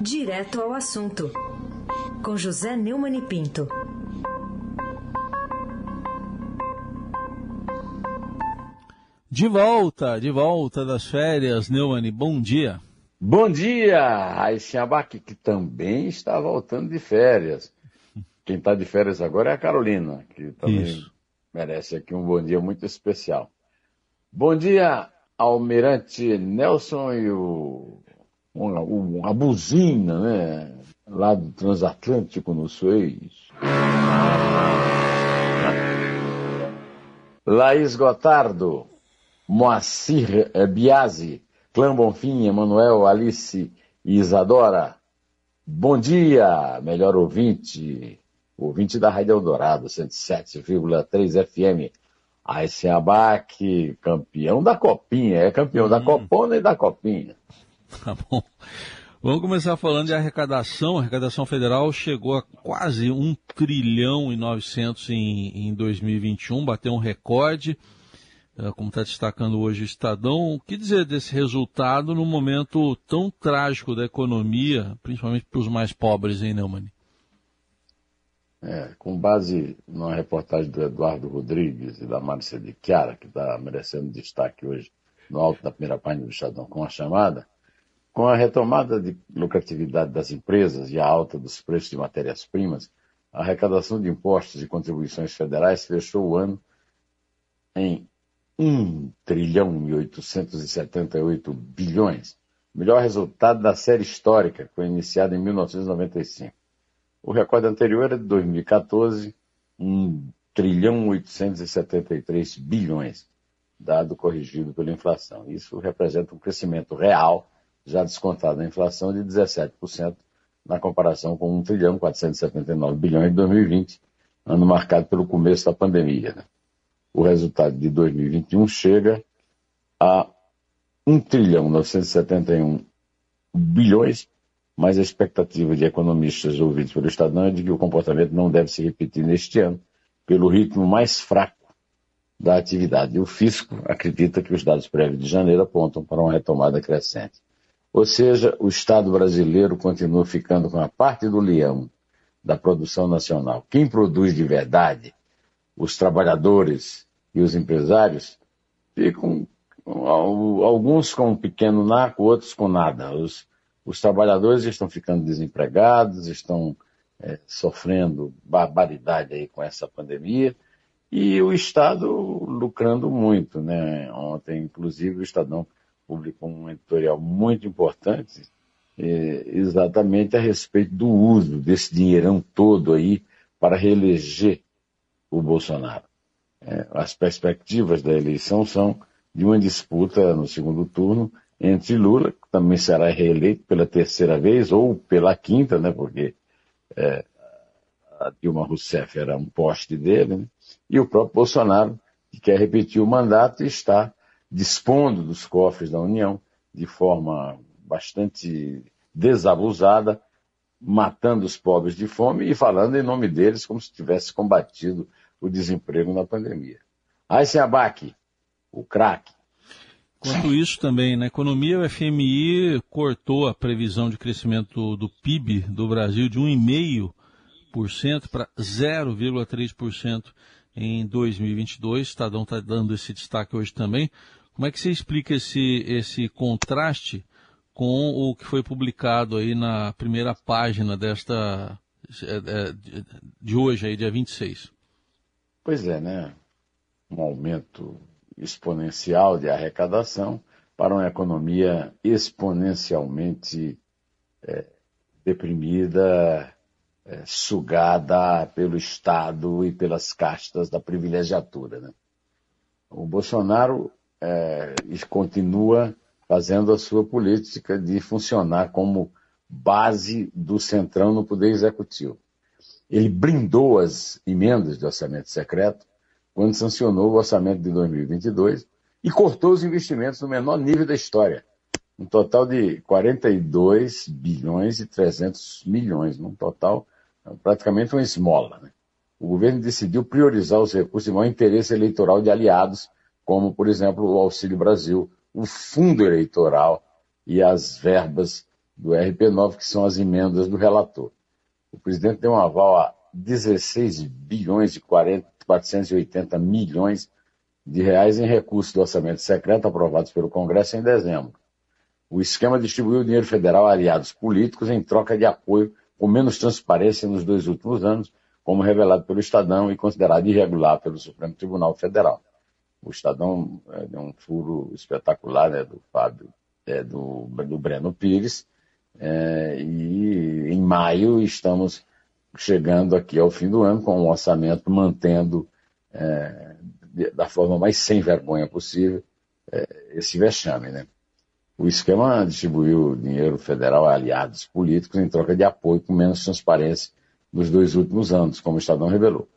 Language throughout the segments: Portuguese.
Direto ao assunto, com José Neumann e Pinto. De volta, de volta das férias, Neumann, bom dia. Bom dia, Raíssa Abac, que também está voltando de férias. Quem está de férias agora é a Carolina, que também Isso. merece aqui um bom dia muito especial. Bom dia, Almirante Nelson e o, uma, uma buzina, né? Lá do Transatlântico no Suez. Laís Gotardo, Moacir Biasi, Clã Bonfim, Emanuel, Alice e Isadora. Bom dia, melhor ouvinte, ouvinte da Rádio Eldorado, 107,3 FM. Aí Abac, campeão da Copinha, é campeão hum. da Copona e da Copinha. Tá bom. Vamos começar falando de arrecadação. A arrecadação federal chegou a quase 1 trilhão e 900 em, em 2021, bateu um recorde, eh, como está destacando hoje o Estadão. O que dizer desse resultado num momento tão trágico da economia, principalmente para os mais pobres, hein, Neumann? É, com base numa reportagem do Eduardo Rodrigues e da Márcia de Chiara, que está merecendo destaque hoje no alto da primeira página do Estadão com a chamada, com a retomada de lucratividade das empresas e a alta dos preços de matérias-primas, a arrecadação de impostos e contribuições federais fechou o ano em 1 trilhão e 878 bilhões, melhor resultado da série histórica, que foi iniciada em 1995. O recorde anterior era de 2014, 1 trilhão 873 bilhões, dado corrigido pela inflação. Isso representa um crescimento real, já descontado na inflação, de 17%, na comparação com 1 trilhão 479 bilhões de 2020, ano marcado pelo começo da pandemia. Né? O resultado de 2021 chega a 1 trilhão 971 bilhões mas a expectativa de economistas ouvidos pelo Estadão é de que o comportamento não deve se repetir neste ano, pelo ritmo mais fraco da atividade. E o fisco acredita que os dados prévios de janeiro apontam para uma retomada crescente. Ou seja, o Estado brasileiro continua ficando com a parte do leão da produção nacional. Quem produz de verdade, os trabalhadores e os empresários, ficam alguns com um pequeno naco, outros com nada. Os os trabalhadores estão ficando desempregados, estão é, sofrendo barbaridade aí com essa pandemia e o Estado lucrando muito, né? Ontem, inclusive, o Estadão publicou um editorial muito importante é, exatamente a respeito do uso desse dinheirão todo aí para reeleger o Bolsonaro. É, as perspectivas da eleição são de uma disputa no segundo turno entre Lula, que também será reeleito pela terceira vez, ou pela quinta, né, porque é, a Dilma Rousseff era um poste dele, né, e o próprio Bolsonaro, que quer repetir o mandato e está dispondo dos cofres da União de forma bastante desabusada, matando os pobres de fome e falando em nome deles como se tivesse combatido o desemprego na pandemia. Aysen Abac, o craque, Quanto isso também, na economia, o FMI cortou a previsão de crescimento do PIB do Brasil de 1,5% para 0,3% em 2022. O Estadão está dando esse destaque hoje também. Como é que você explica esse, esse contraste com o que foi publicado aí na primeira página desta é, é, de hoje, aí, dia 26? Pois é, né? Um aumento exponencial de arrecadação para uma economia exponencialmente é, deprimida, é, sugada pelo Estado e pelas castas da privilegiatura. Né? O Bolsonaro é, continua fazendo a sua política de funcionar como base do centrão no poder executivo. Ele blindou as emendas do orçamento secreto quando sancionou o orçamento de 2022 e cortou os investimentos no menor nível da história. Um total de 42 bilhões e 300 milhões, num total praticamente uma esmola. Né? O governo decidiu priorizar os recursos de maior interesse eleitoral de aliados, como, por exemplo, o Auxílio Brasil, o fundo eleitoral e as verbas do RP9, que são as emendas do relator. O presidente deu um aval a 16 bilhões e 40, 480 milhões de reais em recursos do orçamento secreto aprovados pelo Congresso em dezembro. O esquema distribuiu dinheiro federal a aliados políticos em troca de apoio com menos transparência nos dois últimos anos, como revelado pelo Estadão e considerado irregular pelo Supremo Tribunal Federal. O Estadão é, deu um furo espetacular né, do Fábio, é, do, do Breno Pires, é, e em maio estamos chegando aqui ao fim do ano com um orçamento mantendo é, da forma mais sem vergonha possível é, esse vexame. Né? O esquema distribuiu dinheiro federal a aliados políticos em troca de apoio com menos transparência nos dois últimos anos, como o Estadão revelou.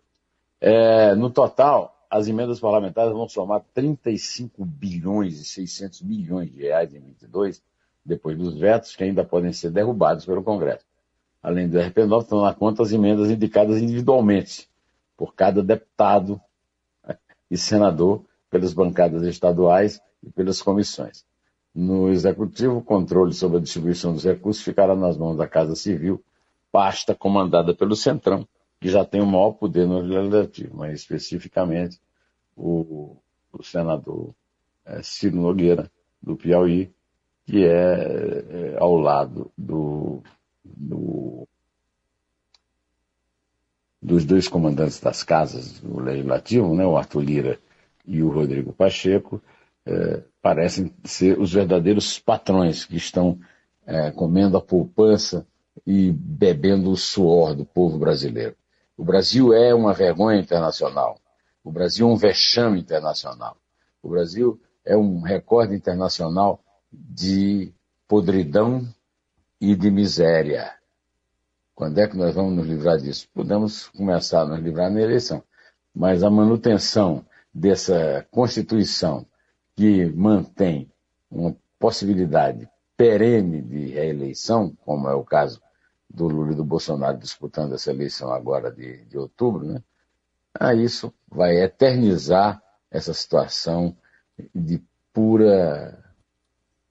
É, no total, as emendas parlamentares vão somar 35 bilhões e 600 milhões de reais em 22, depois dos vetos que ainda podem ser derrubados pelo Congresso. Além do RP9, estão na conta as emendas indicadas individualmente por cada deputado e senador pelas bancadas estaduais e pelas comissões. No Executivo, o controle sobre a distribuição dos recursos ficará nas mãos da Casa Civil, pasta comandada pelo Centrão, que já tem o maior poder no Legislativo, mas especificamente o, o senador é, Ciro Nogueira, do Piauí, que é, é ao lado do, do, dos dois comandantes das casas do Legislativo, né, o Arthur Lira e o Rodrigo Pacheco, é, parecem ser os verdadeiros patrões que estão comendo a poupança e bebendo o suor do povo brasileiro. O Brasil é uma vergonha internacional. O Brasil é um vexame internacional. O Brasil é um recorde internacional de podridão e de miséria. Quando é que nós vamos nos livrar disso? Podemos começar a nos livrar na eleição, mas a manutenção dessa Constituição que mantém uma possibilidade perene de reeleição, como é o caso do Lula e do Bolsonaro disputando essa eleição agora de, de outubro, né? Ah, isso vai eternizar essa situação de pura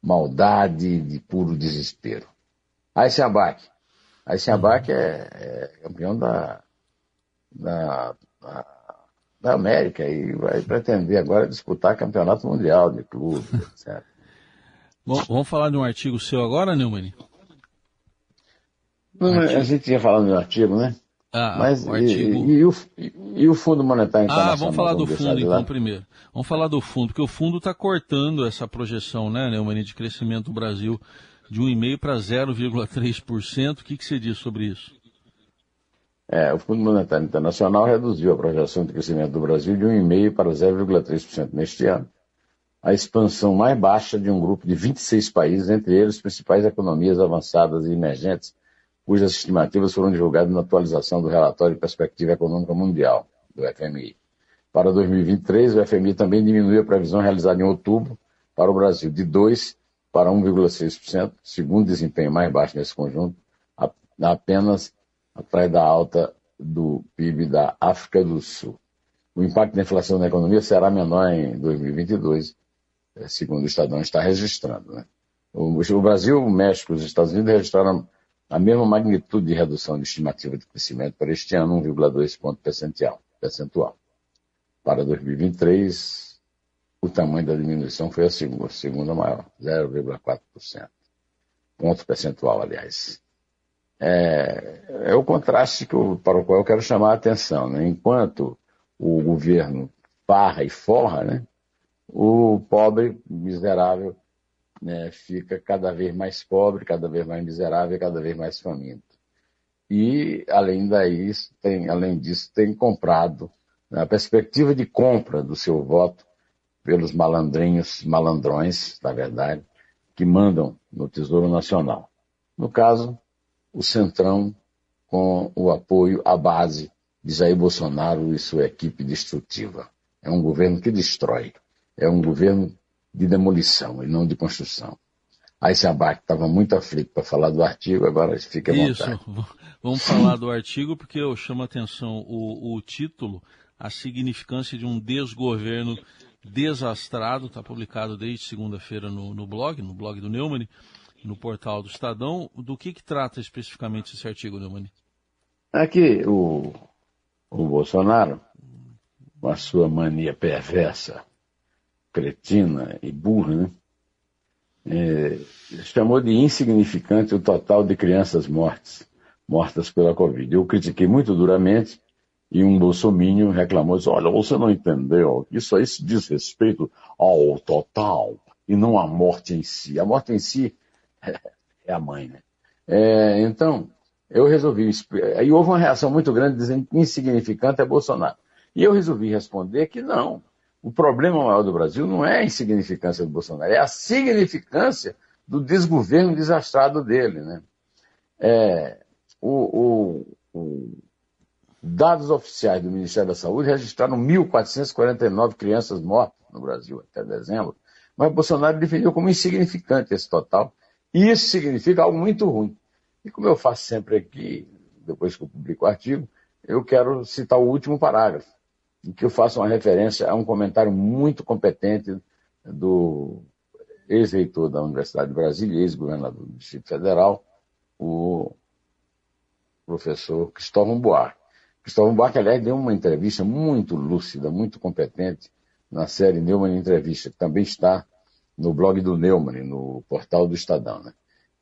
maldade, de puro desespero. Aysen Abak. Aysen Abak é, é campeão da, da da América e vai pretender agora disputar campeonato mundial de clube, etc. Bom, vamos falar de um artigo seu agora, Neumann? Não, a gente ia falando de um artigo, né? Ah, Mas, o artigo... E, e, o, e, o, Fundo Monetário Internacional? Ah, vamos falar do fundo então primeiro. Vamos falar do fundo, porque o fundo está cortando essa projeção, né, Neumann, de crescimento do Brasil de 1,5% para 0,3%. O que, que você diz sobre isso? É, o Fundo Monetário Internacional reduziu a projeção de crescimento do Brasil de 1,5% para 0,3% neste ano, a expansão mais baixa de um grupo de 26 países, entre eles principais economias avançadas e emergentes, cujas estimativas foram divulgadas na atualização do relatório de perspectiva econômica mundial, do FMI. Para 2023, o FMI também diminuiu a previsão realizada em outubro para o Brasil de 2% para 1,6%, segundo desempenho mais baixo nesse conjunto, apenas atrás da alta do PIB da África do Sul. O impacto da inflação na economia será menor em 2022, eh, segundo o Estadão está registrando. Né? O Brasil, o México e os Estados Unidos registraram a mesma magnitude de redução de estimativa de crescimento para este ano, 1,2 ponto percentual. Para 2023, o tamanho da diminuição foi a segunda, a segunda maior, 0,4%. Ponto percentual, aliás é, é o contraste eu, para o qual eu quero chamar a atenção. Né? Enquanto o governo farra e forra, né? o pobre, miserável, né, fica cada vez mais pobre, cada vez mais miserável, cada vez mais faminto. E, além, daí, tem, além disso, tem comprado, na perspectiva de compra do seu voto pelos malandrinhos, malandrões, na verdade, que mandam no Tesouro Nacional. No caso, o Centrão com o apoio à base de Jair Bolsonaro e sua equipe destrutiva. É um governo que destrói. É um governo de demolição e não de construção. Aí se abate, estava muito aflito para falar do artigo, agora fica à vontade. Isso, vamos falar do artigo porque eu chamo a atenção o, o título, a significância de um desgoverno desastrado, está publicado desde segunda-feira no, no, blog, no blog do Neumann, no portal do Estadão. Do que, que trata especificamente esse artigo, Neumann? Aqui, o, o Bolsonaro, com a sua mania perversa, cretina e burra, né? É, chamou de insignificante o total de crianças mortas, mortas pela Covid. Eu critiquei muito duramente e um bolsomínio reclamou, disse, olha, você não entendeu, isso aí se diz respeito ao total e não à morte em si. A morte em si é a mãe, né? É, então, eu resolvi, aí houve uma reação muito grande dizendo que insignificante é Bolsonaro. E eu resolvi responder que não, o problema maior do Brasil não é a insignificância do Bolsonaro, é a significância do desgoverno desastrado dele. Né? É, o, o, o, dados oficiais do Ministério da Saúde registraram 1.449 crianças mortas no Brasil até dezembro, mas Bolsonaro definiu como insignificante esse total, e isso significa algo muito ruim. E como eu faço sempre aqui, depois que eu publico o artigo, eu quero citar o último parágrafo em que eu faço uma referência a um comentário muito competente do ex-reitor da Universidade de Brasília, ex-governador do Distrito Federal, o professor Cristóvão Buarque. Cristóvão Buarque, aliás, deu uma entrevista muito lúcida, muito competente, na série Neumann Entrevista, que também está no blog do Neumann, no portal do Estadão. Né?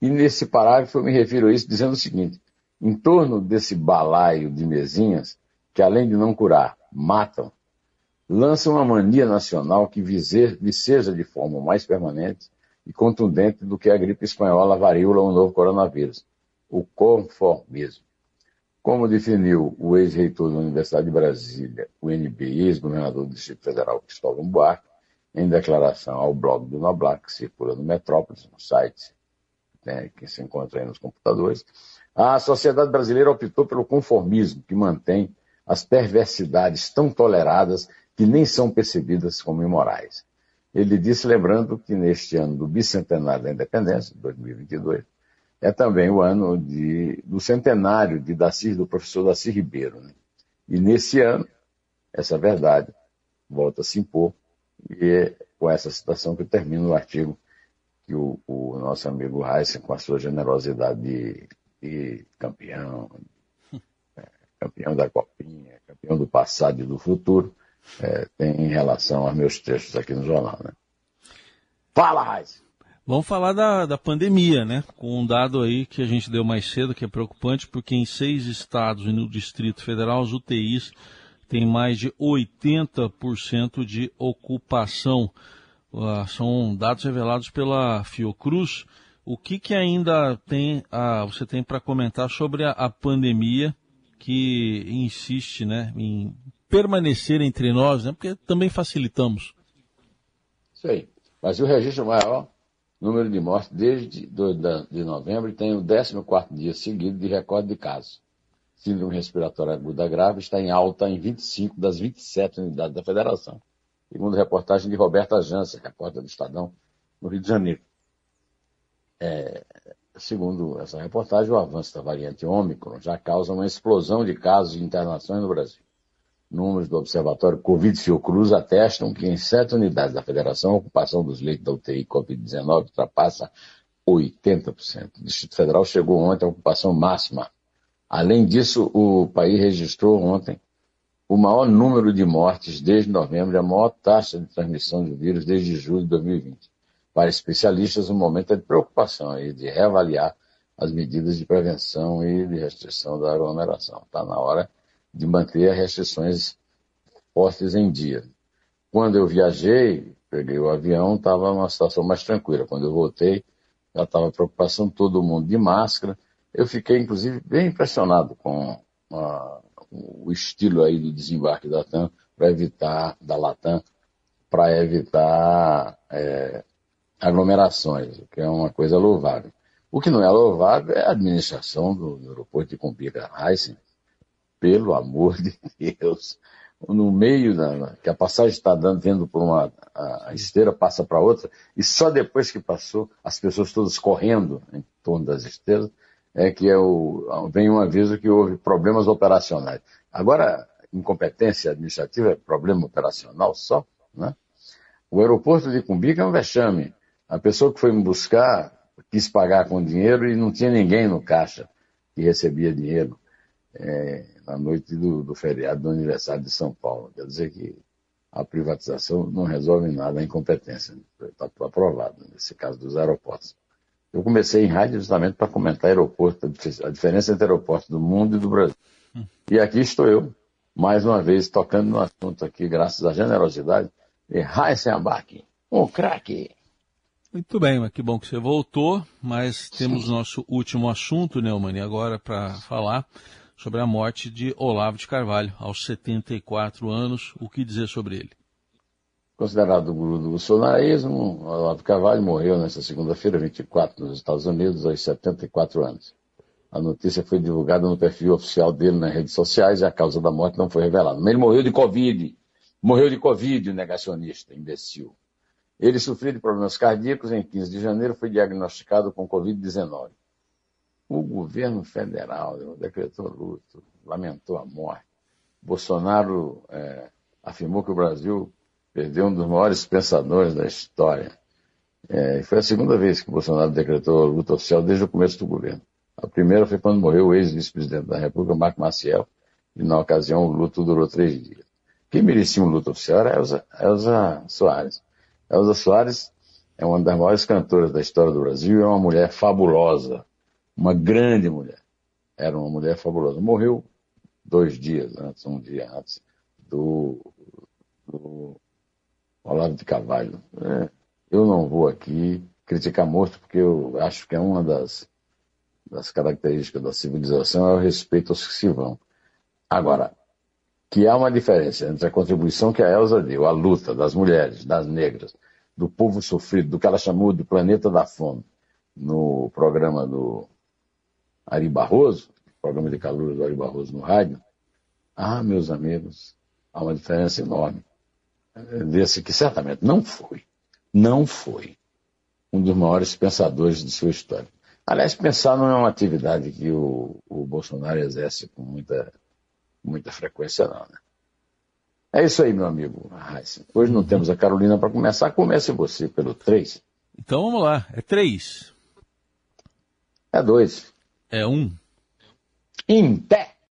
E nesse parágrafo eu me refiro a isso dizendo o seguinte, em torno desse balaio de mesinhas, que além de não curar, matam, lançam uma mania nacional que viceja de forma mais permanente e contundente do que a gripe espanhola, a varíola ou o novo coronavírus, o conformismo. Como definiu o ex-reitor da Universidade de Brasília, o NB, ex-governador do Distrito Federal, Cristóvão Buarque, em declaração ao blog do Noblar, que circula no Metrópolis, no site né, que se encontra aí nos computadores, a sociedade brasileira optou pelo conformismo, que mantém as perversidades tão toleradas que nem são percebidas como imorais. Ele disse, lembrando que neste ano do bicentenário da independência, 2022, é também o ano de, do centenário de Daci, do professor Daci Ribeiro. Né? E nesse ano, essa verdade volta a se impor, e é com essa citação que termino o artigo que o, o nosso amigo Heisen, com a sua generosidade de, de campeão, campeão da Copinha, campeão do passado e do futuro, é, tem em relação aos meus textos aqui no jornal. Né? Fala, Raiz! Vamos falar da, da pandemia, né? Com um dado aí que a gente deu mais cedo, que é preocupante, porque em seis estados e no Distrito Federal, os UTIs têm mais de 80% de ocupação. Uh, são dados revelados pela Fiocruz. O que, que ainda tem, uh, você tem para comentar sobre a, a pandemia que insiste né, em permanecer entre nós, né, porque também facilitamos. Isso aí. Mas o registro maior número de mortes desde do, da, de novembro tem o 14 dia seguido de recorde de casos. Síndrome respiratória aguda grave está em alta em 25 das 27 unidades da federação. Segundo reportagem de Roberta Jança, repórter do Estadão, no Rio de Janeiro. É, segundo essa reportagem, o avanço da variante Ômicron já causa uma explosão de casos de internações no Brasil. Números do Observatório Covid Fiocruz atestam que em sete unidades da federação a ocupação dos leitos da UTI Covid-19 ultrapassa 80%. O Distrito Federal chegou ontem à ocupação máxima. Além disso, o país registrou ontem o maior número de mortes desde novembro e a maior taxa de transmissão do vírus desde julho de 2020 para especialistas um momento de preocupação e de reavaliar as medidas de prevenção e de restrição da aglomeração. Está na hora de manter as restrições postas em dia. Quando eu viajei, peguei o avião, estava numa situação mais tranquila. Quando eu voltei, já estava preocupação todo mundo de máscara. Eu fiquei, inclusive, bem impressionado com a, o estilo aí do desembarque da TAM para evitar, da Latam, para evitar é, aglomerações, o que é uma coisa louvável. O que não é louvável é a administração do, aeroporto de Cumbica Heisen. Pelo amor de Deus. No meio da, que a passagem está dando, vendo por uma a esteira, passa para outra, e só depois que passou, as pessoas todas correndo em torno das esteiras, é que é o, vem um aviso que houve problemas operacionais. Agora, incompetência administrativa é problema operacional só, né? O aeroporto de Cumbica é um vexame. A pessoa que foi me buscar quis pagar com dinheiro e não tinha ninguém no caixa que recebia dinheiro é, na noite do, do, feriado do aniversário de São Paulo. Quer dizer que a privatização não resolve nada, a incompetência. Está aprovado nesse caso dos aeroportos. Eu comecei em rádio justamente para comentar aeroporto, a diferença entre aeroportos do mundo e do Brasil. Hum. E aqui estou eu, mais uma vez, tocando no assunto aqui, graças à generosidade de Heisen Abac, um craque. Muito bem, mas que bom que você voltou, mas temos Sim. nosso último assunto, Neumann, agora para falar sobre a morte de Olavo de Carvalho, aos 74 anos. O que dizer sobre ele? Considerado o guru do bolsonarismo, Olavo de Carvalho morreu nesta segunda-feira, 24, nos Estados Unidos, aos 74 anos. A notícia foi divulgada no perfil oficial dele nas redes sociais e a causa da morte não foi revelada. Mas ele morreu de Covid. Morreu de Covid, negacionista, imbecil. Ele sofreu de problemas cardíacos em 15 de janeiro, foi diagnosticado com Covid-19. O governo federal decretou luto, lamentou a morte. Bolsonaro é, afirmou que o Brasil perdeu um dos maiores pensadores da história. É, foi a segunda vez que Bolsonaro decretou luta oficial desde o começo do governo. A primeira foi quando morreu o ex-vice-presidente da República, Marco Maciel, e na ocasião o luto durou três dias. Quem merecia um luto oficial era Elza, Elza Soares. Elza Soares é uma das maiores cantoras da história do Brasil e é uma mulher fabulosa, uma grande mulher. Era uma mulher fabulosa. Morreu dois dias antes, um dia antes do, do Olavo de Carvalho. É, eu não vou aqui criticar morto porque eu acho que é uma das, das características da civilização é o respeito aos que se vão. Agora, que há uma diferença entre a contribuição que a Elsa deu, a luta das mulheres, das negras, do povo sofrido, do que ela chamou de planeta da fome, no programa do Ari Barroso, programa de calor do Ari Barroso no rádio, ah, meus amigos, há uma diferença enorme. Desse que certamente não foi, não foi um dos maiores pensadores de sua história. Aliás, pensar não é uma atividade que o, o Bolsonaro exerce com muita muita frequência não, né? É isso aí, meu amigo Heisen. Hoje não temos a Carolina para começar. Comece você pelo 3. Então vamos lá. É 3. É 2. É 1. Um. Em pé.